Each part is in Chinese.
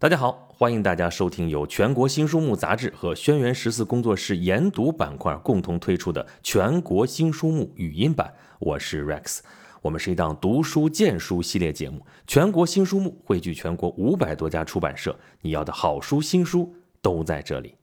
大家好，欢迎大家收听由全国新书目杂志和轩辕十四工作室研读板块共同推出的全国新书目语音版。我是 Rex，我们是一档读书荐书系列节目。全国新书目汇聚全国五百多家出版社，你要的好书新书都在这里。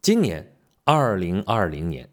今年二零二零年，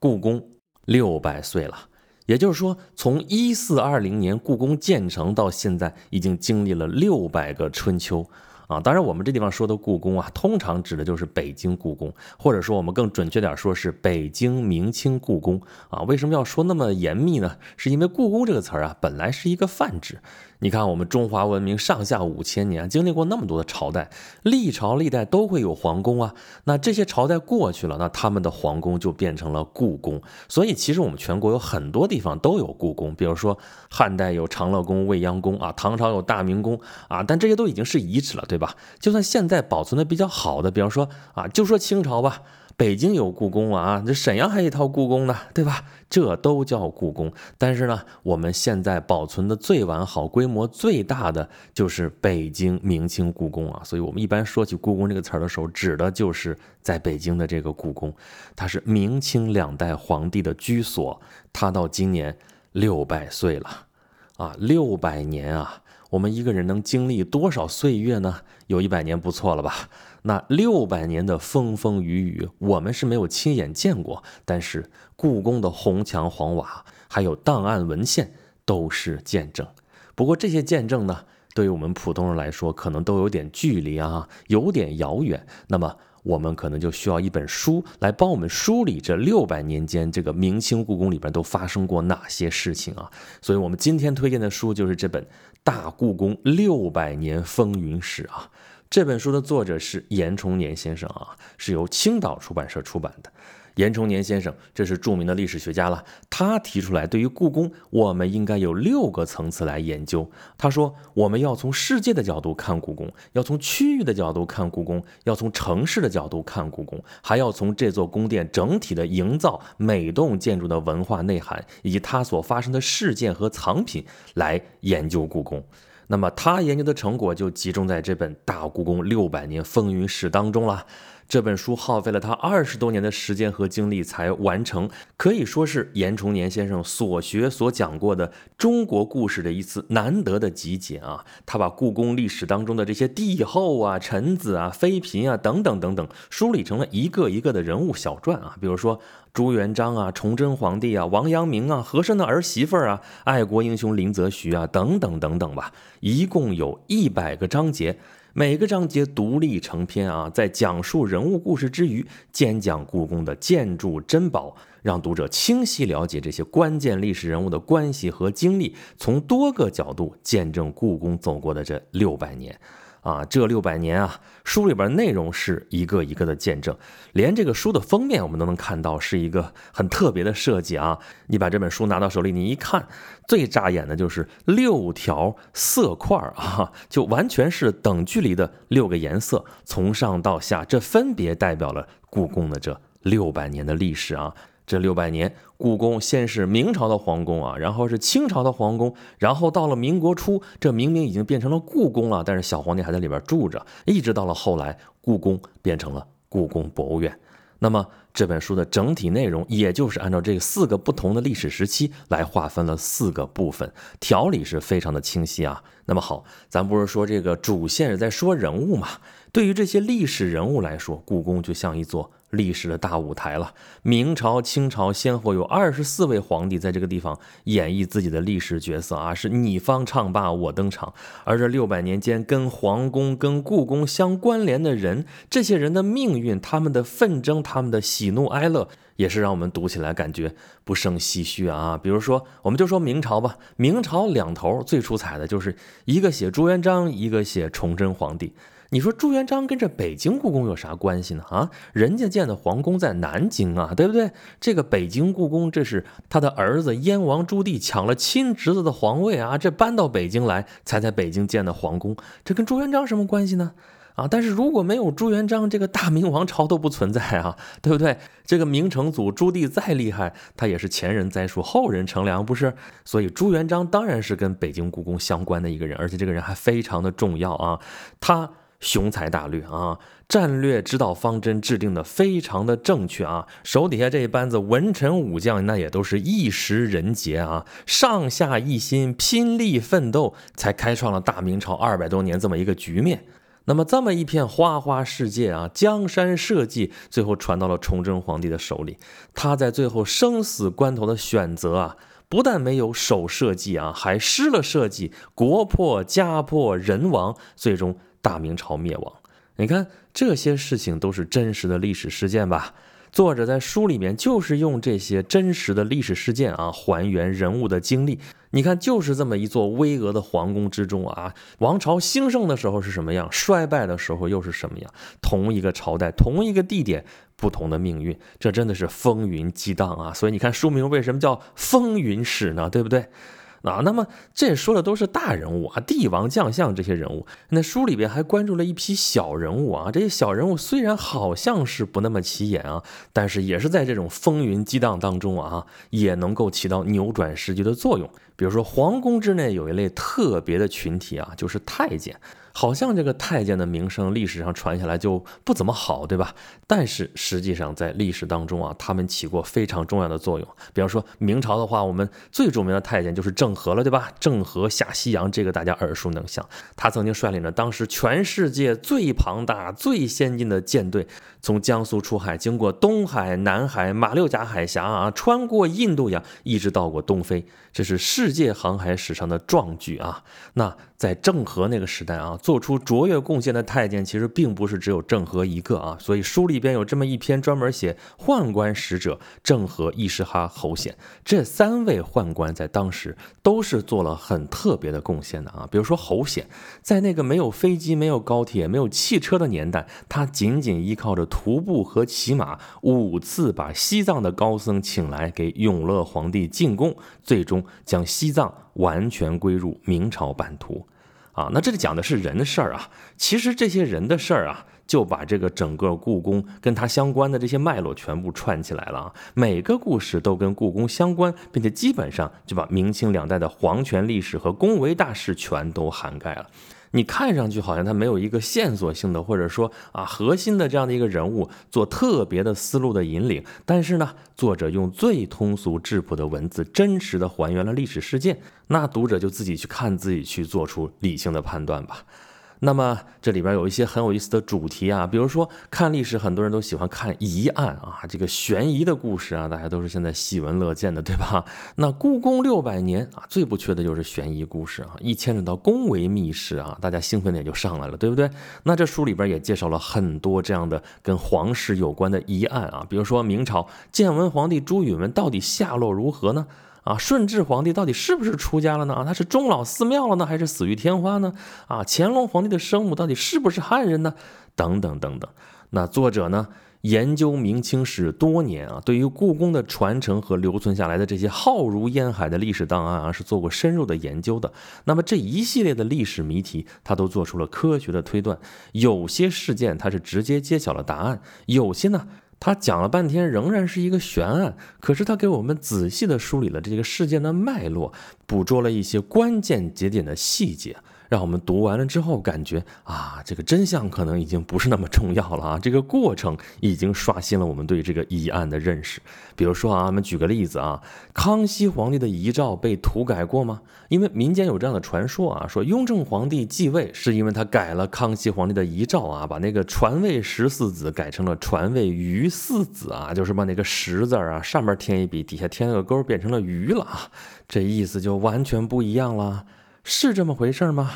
故宫六百岁了，也就是说，从一四二零年故宫建成到现在，已经经历了六百个春秋。啊，当然，我们这地方说的故宫啊，通常指的就是北京故宫，或者说我们更准确点说是北京明清故宫啊。为什么要说那么严密呢？是因为故宫这个词儿啊，本来是一个泛指。你看，我们中华文明上下五千年，经历过那么多的朝代，历朝历代都会有皇宫啊。那这些朝代过去了，那他们的皇宫就变成了故宫。所以，其实我们全国有很多地方都有故宫，比如说汉代有长乐宫、未央宫啊，唐朝有大明宫啊，但这些都已经是遗址了，对吧？就算现在保存的比较好的，比方说啊，就说清朝吧。北京有故宫啊，这沈阳还有一套故宫呢，对吧？这都叫故宫。但是呢，我们现在保存的最完好、规模最大的就是北京明清故宫啊。所以，我们一般说起故宫这个词儿的时候，指的就是在北京的这个故宫。它是明清两代皇帝的居所，它到今年六百岁了啊，六百年啊！我们一个人能经历多少岁月呢？有一百年不错了吧？那六百年的风风雨雨，我们是没有亲眼见过，但是故宫的红墙黄瓦，还有档案文献都是见证。不过这些见证呢，对于我们普通人来说，可能都有点距离啊，有点遥远。那么我们可能就需要一本书来帮我们梳理这六百年间这个明清故宫里边都发生过哪些事情啊。所以，我们今天推荐的书就是这本《大故宫六百年风云史》啊。这本书的作者是严崇年先生啊，是由青岛出版社出版的。严崇年先生，这是著名的历史学家了。他提出来，对于故宫，我们应该有六个层次来研究。他说，我们要从世界的角度看故宫，要从区域的角度看故宫，要从城市的角度看故宫，还要从这座宫殿整体的营造、每栋建筑的文化内涵，以及它所发生的事件和藏品来研究故宫。那么他研究的成果就集中在这本《大故宫六百年风云史》当中了。这本书耗费了他二十多年的时间和精力才完成，可以说是严崇年先生所学所讲过的中国故事的一次难得的集结啊！他把故宫历史当中的这些帝后啊、臣子啊、妃嫔啊等等等等梳理成了一个一个的人物小传啊，比如说朱元璋啊、崇祯皇帝啊、王阳明啊、和珅的儿媳妇儿啊、爱国英雄林则徐啊等等等等吧，一共有一百个章节。每个章节独立成篇啊，在讲述人物故事之余，兼讲故宫的建筑珍宝，让读者清晰了解这些关键历史人物的关系和经历，从多个角度见证故宫走过的这六百年。啊，这六百年啊，书里边内容是一个一个的见证，连这个书的封面我们都能看到是一个很特别的设计啊。你把这本书拿到手里，你一看，最扎眼的就是六条色块啊，就完全是等距离的六个颜色，从上到下，这分别代表了故宫的这六百年的历史啊。这六百年，故宫先是明朝的皇宫啊，然后是清朝的皇宫，然后到了民国初，这明明已经变成了故宫了，但是小皇帝还在里边住着，一直到了后来，故宫变成了故宫博物院。那么这本书的整体内容，也就是按照这四个不同的历史时期来划分了四个部分，条理是非常的清晰啊。那么好，咱不是说这个主线是在说人物嘛？对于这些历史人物来说，故宫就像一座。历史的大舞台了。明朝、清朝先后有二十四位皇帝在这个地方演绎自己的历史角色啊，是你方唱罢我登场。而这六百年间跟皇宫、跟故宫相关联的人，这些人的命运、他们的纷争、他们的喜怒哀乐，也是让我们读起来感觉不胜唏嘘啊。比如说，我们就说明朝吧，明朝两头最出彩的就是一个写朱元璋，一个写崇祯皇帝。你说朱元璋跟这北京故宫有啥关系呢？啊，人家建的皇宫在南京啊，对不对？这个北京故宫，这是他的儿子燕王朱棣抢了亲侄子的皇位啊，这搬到北京来，才在北京建的皇宫，这跟朱元璋什么关系呢？啊，但是如果没有朱元璋，这个大明王朝都不存在啊，对不对？这个明成祖朱棣再厉害，他也是前人栽树，后人乘凉，不是？所以朱元璋当然是跟北京故宫相关的一个人，而且这个人还非常的重要啊，他。雄才大略啊，战略指导方针制定的非常的正确啊，手底下这一班子文臣武将那也都是一时人杰啊，上下一心，拼力奋斗，才开创了大明朝二百多年这么一个局面。那么这么一片花花世界啊，江山社稷，最后传到了崇祯皇帝的手里，他在最后生死关头的选择啊，不但没有守社稷啊，还失了社稷，国破家破人亡，最终。大明朝灭亡，你看这些事情都是真实的历史事件吧？作者在书里面就是用这些真实的历史事件啊，还原人物的经历。你看，就是这么一座巍峨的皇宫之中啊，王朝兴盛的时候是什么样，衰败的时候又是什么样？同一个朝代，同一个地点，不同的命运，这真的是风云激荡啊！所以你看书名为什么叫风云史呢？对不对？啊，那么这说的都是大人物啊，帝王将相这些人物。那书里边还关注了一批小人物啊，这些小人物虽然好像是不那么起眼啊，但是也是在这种风云激荡当中啊，也能够起到扭转时局的作用。比如说，皇宫之内有一类特别的群体啊，就是太监。好像这个太监的名声历史上传下来就不怎么好，对吧？但是实际上在历史当中啊，他们起过非常重要的作用。比方说明朝的话，我们最著名的太监就是郑和了，对吧？郑和下西洋，这个大家耳熟能详。他曾经率领着当时全世界最庞大、最先进的舰队，从江苏出海，经过东海、南海、马六甲海峡啊，穿过印度洋，一直到过东非。这是世界航海史上的壮举啊！那在郑和那个时代啊，做出卓越贡献的太监其实并不是只有郑和一个啊。所以书里边有这么一篇专门写宦官使者郑和、义师哈、侯显这三位宦官在当时都是做了很特别的贡献的啊。比如说侯显，在那个没有飞机、没有高铁、没有汽车的年代，他仅仅依靠着徒步和骑马，五次把西藏的高僧请来给永乐皇帝进贡，最终。将西藏完全归入明朝版图，啊，那这里讲的是人的事儿啊。其实这些人的事儿啊，就把这个整个故宫跟它相关的这些脉络全部串起来了啊。每个故事都跟故宫相关，并且基本上就把明清两代的皇权历史和宫闱大事全都涵盖了。你看上去好像他没有一个线索性的，或者说啊核心的这样的一个人物做特别的思路的引领，但是呢，作者用最通俗质朴的文字，真实的还原了历史事件，那读者就自己去看，自己去做出理性的判断吧。那么这里边有一些很有意思的主题啊，比如说看历史，很多人都喜欢看疑案啊，这个悬疑的故事啊，大家都是现在喜闻乐见的，对吧？那故宫六百年啊，最不缺的就是悬疑故事啊，一牵扯到宫闱秘事啊，大家兴奋点就上来了，对不对？那这书里边也介绍了很多这样的跟皇室有关的疑案啊，比如说明朝建文皇帝朱允炆到底下落如何呢？啊，顺治皇帝到底是不是出家了呢？啊，他是终老寺庙了呢，还是死于天花呢？啊，乾隆皇帝的生母到底是不是汉人呢？等等等等。那作者呢，研究明清史多年啊，对于故宫的传承和留存下来的这些浩如烟海的历史档案啊，是做过深入的研究的。那么这一系列的历史谜题，他都做出了科学的推断。有些事件他是直接揭晓了答案，有些呢。他讲了半天，仍然是一个悬案。可是他给我们仔细的梳理了这个事件的脉络，捕捉了一些关键节点的细节。让我们读完了之后，感觉啊，这个真相可能已经不是那么重要了啊！这个过程已经刷新了我们对这个疑案的认识。比如说啊，我们举个例子啊，康熙皇帝的遗诏被涂改过吗？因为民间有这样的传说啊，说雍正皇帝继位是因为他改了康熙皇帝的遗诏啊，把那个传位十四子改成了传位余四子啊，就是把那个十字啊上面添一笔，底下添了个勾，变成了余了啊，这意思就完全不一样了。是这么回事吗？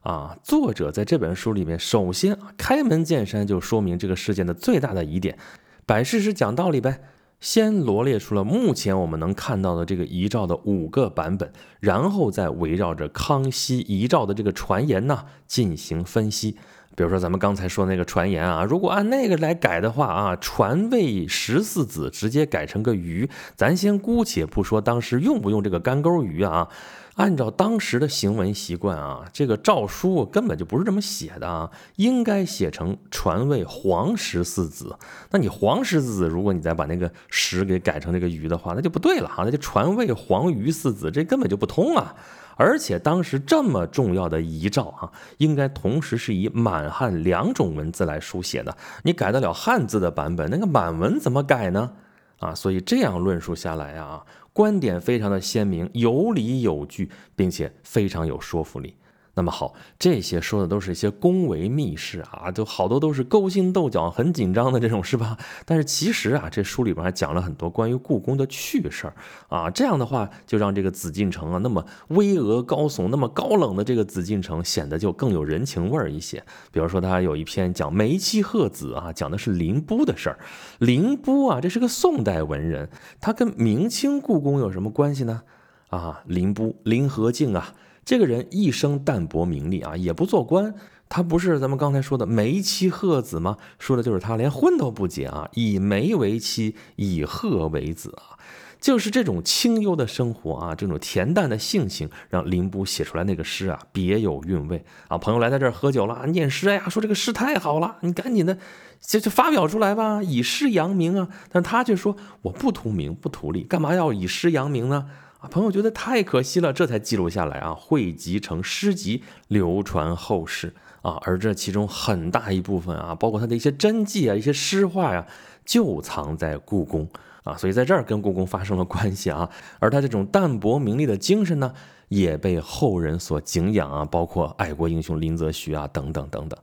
啊，作者在这本书里面，首先开门见山就说明这个事件的最大的疑点，摆事实讲道理呗。先罗列出了目前我们能看到的这个遗诏的五个版本，然后再围绕着康熙遗诏的这个传言呢进行分析。比如说咱们刚才说那个传言啊，如果按那个来改的话啊，传位十四子直接改成个鱼，咱先姑且不说当时用不用这个干钩鱼啊。按照当时的行文习惯啊，这个诏书根本就不是这么写的啊，应该写成传位皇十四子。那你皇十四子，如果你再把那个十给改成这个鱼的话，那就不对了哈，那就传位皇余四子，这根本就不通啊。而且当时这么重要的遗诏啊，应该同时是以满汉两种文字来书写的。你改得了汉字的版本，那个满文怎么改呢？啊，所以这样论述下来啊，观点非常的鲜明，有理有据，并且非常有说服力。那么好，这些说的都是一些宫闱秘事啊，就好多都是勾心斗角、很紧张的这种，是吧？但是其实啊，这书里边还讲了很多关于故宫的趣事儿啊。这样的话，就让这个紫禁城啊，那么巍峨高耸、那么高冷的这个紫禁城，显得就更有人情味儿一些。比如说，他有一篇讲梅妻鹤子啊，讲的是林波的事儿。林波啊，这是个宋代文人，他跟明清故宫有什么关系呢？啊，林波，林和靖啊。这个人一生淡泊名利啊，也不做官。他不是咱们刚才说的梅妻鹤子吗？说的就是他连婚都不结啊，以梅为妻，以鹤为子啊。就是这种清幽的生活啊，这种恬淡的性情，让林波写出来那个诗啊，别有韵味啊。朋友来在这儿喝酒了，念诗，哎呀，说这个诗太好了，你赶紧的就就发表出来吧，以诗扬名啊。但他却说我不图名，不图利，干嘛要以诗扬名呢？啊，朋友觉得太可惜了，这才记录下来啊，汇集成诗集，流传后世啊。而这其中很大一部分啊，包括他的一些真迹啊、一些诗画呀，就藏在故宫啊。所以在这儿跟故宫发生了关系啊。而他这种淡泊名利的精神呢，也被后人所敬仰啊，包括爱国英雄林则徐啊，等等等等。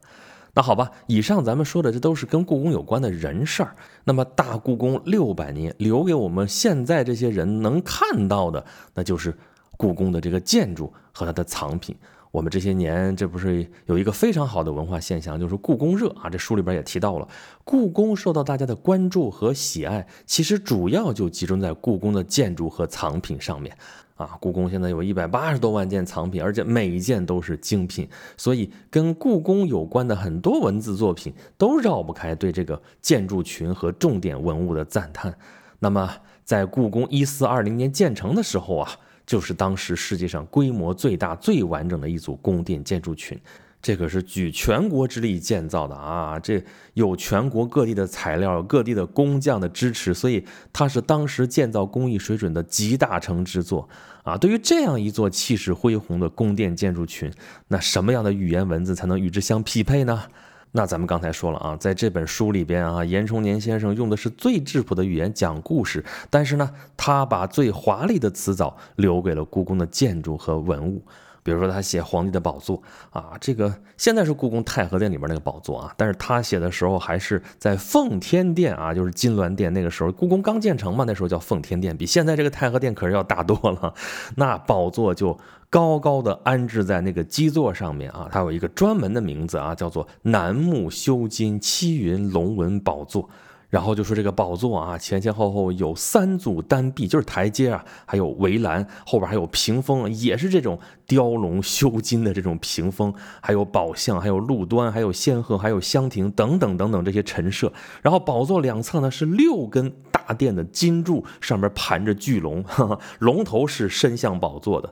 那好吧，以上咱们说的这都是跟故宫有关的人事儿。那么大故宫六百年，留给我们现在这些人能看到的，那就是故宫的这个建筑和它的藏品。我们这些年，这不是有一个非常好的文化现象，就是故宫热啊。这书里边也提到了，故宫受到大家的关注和喜爱，其实主要就集中在故宫的建筑和藏品上面。啊，故宫现在有一百八十多万件藏品，而且每一件都是精品，所以跟故宫有关的很多文字作品都绕不开对这个建筑群和重点文物的赞叹。那么，在故宫一四二零年建成的时候啊，就是当时世界上规模最大、最完整的一组宫殿建筑群。这可是举全国之力建造的啊！这有全国各地的材料、各地的工匠的支持，所以它是当时建造工艺水准的集大成之作啊！对于这样一座气势恢宏的宫殿建筑群，那什么样的语言文字才能与之相匹配呢？那咱们刚才说了啊，在这本书里边啊，严崇年先生用的是最质朴的语言讲故事，但是呢，他把最华丽的辞藻留给了故宫的建筑和文物。比如说他写皇帝的宝座啊，这个现在是故宫太和殿里边那个宝座啊，但是他写的时候还是在奉天殿啊，就是金銮殿那个时候，故宫刚建成嘛，那时候叫奉天殿，比现在这个太和殿可是要大多了。那宝座就高高的安置在那个基座上面啊，它有一个专门的名字啊，叫做楠木修金七云龙纹宝座。然后就说这个宝座啊，前前后后有三组单壁，就是台阶啊，还有围栏，后边还有屏风，也是这种雕龙修金的这种屏风，还有宝相，还有路端，还有仙鹤，还有香亭等等等等这些陈设。然后宝座两侧呢是六根大殿的金柱，上面盘着巨龙，龙头是伸向宝座的。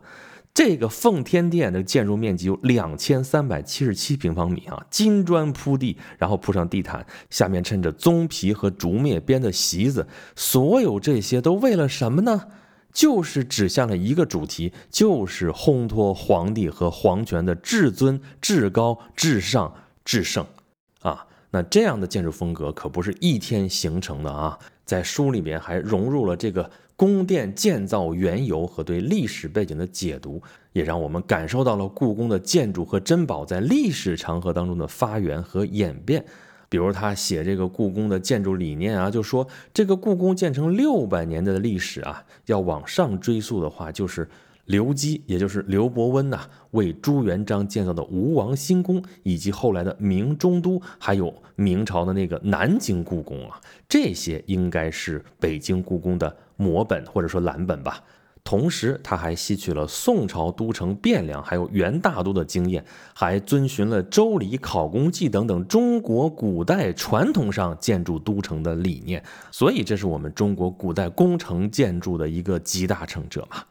这个奉天殿的建筑面积有两千三百七十七平方米啊，金砖铺地，然后铺上地毯，下面衬着棕皮和竹篾编的席子，所有这些都为了什么呢？就是指向了一个主题，就是烘托皇帝和皇权的至尊、至高、至上、至圣啊。那这样的建筑风格可不是一天形成的啊，在书里面还融入了这个。宫殿建造缘由和对历史背景的解读，也让我们感受到了故宫的建筑和珍宝在历史长河当中的发源和演变。比如他写这个故宫的建筑理念啊，就说这个故宫建成六百年的历史啊，要往上追溯的话，就是。刘基，也就是刘伯温呐，为朱元璋建造的吴王新宫，以及后来的明中都，还有明朝的那个南京故宫啊，这些应该是北京故宫的摹本或者说蓝本吧。同时，他还吸取了宋朝都城汴梁还有元大都的经验，还遵循了《周礼》《考工记》等等中国古代传统上建筑都城的理念。所以，这是我们中国古代工程建筑的一个集大成者嘛。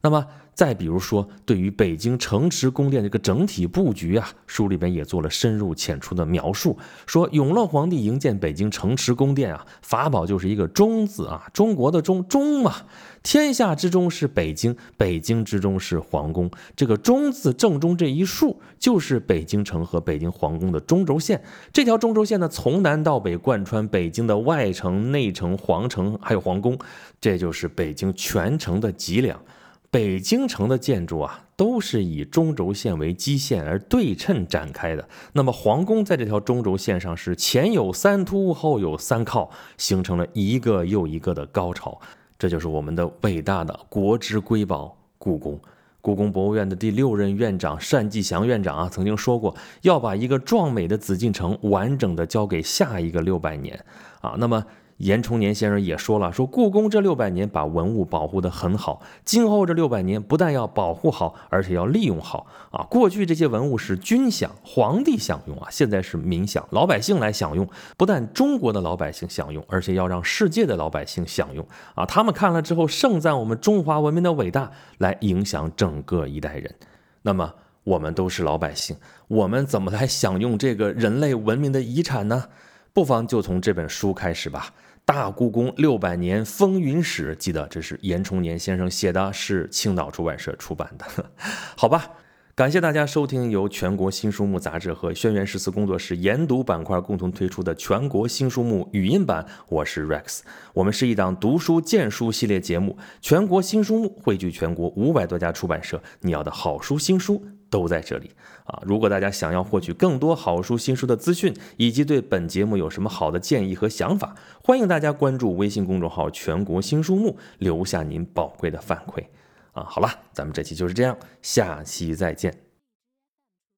那么，再比如说，对于北京城池宫殿这个整体布局啊，书里边也做了深入浅出的描述。说永乐皇帝营建北京城池宫殿啊，法宝就是一个“中”字啊，中国的“中”中嘛，天下之中是北京，北京之中是皇宫。这个“中”字正中这一竖，就是北京城和北京皇宫的中轴线。这条中轴线呢，从南到北贯穿北京的外城、内城、皇城还有皇宫，这就是北京全城的脊梁。北京城的建筑啊，都是以中轴线为基线而对称展开的。那么皇宫在这条中轴线上是前有三突，后有三靠，形成了一个又一个的高潮。这就是我们的伟大的国之瑰宝——故宫。故宫博物院的第六任院长单霁翔院长啊，曾经说过，要把一个壮美的紫禁城完整的交给下一个六百年啊。那么。严崇年先生也说了，说故宫这六百年把文物保护得很好，今后这六百年不但要保护好，而且要利用好啊。过去这些文物是军享、皇帝享用啊，现在是民享，老百姓来享用。不但中国的老百姓享用，而且要让世界的老百姓享用啊。他们看了之后盛赞我们中华文明的伟大，来影响整个一代人。那么我们都是老百姓，我们怎么来享用这个人类文明的遗产呢？不妨就从这本书开始吧。大故宫六百年风云史，记得这是严崇年先生写的，是青岛出版社出版的，好吧？感谢大家收听由全国新书目杂志和轩辕十四工作室研读板块共同推出的全国新书目语音版，我是 Rex，我们是一档读书荐书系列节目，全国新书目汇聚全国五百多家出版社，你要的好书新书。都在这里啊！如果大家想要获取更多好书新书的资讯，以及对本节目有什么好的建议和想法，欢迎大家关注微信公众号“全国新书目”，留下您宝贵的反馈啊！好了，咱们这期就是这样，下期再见。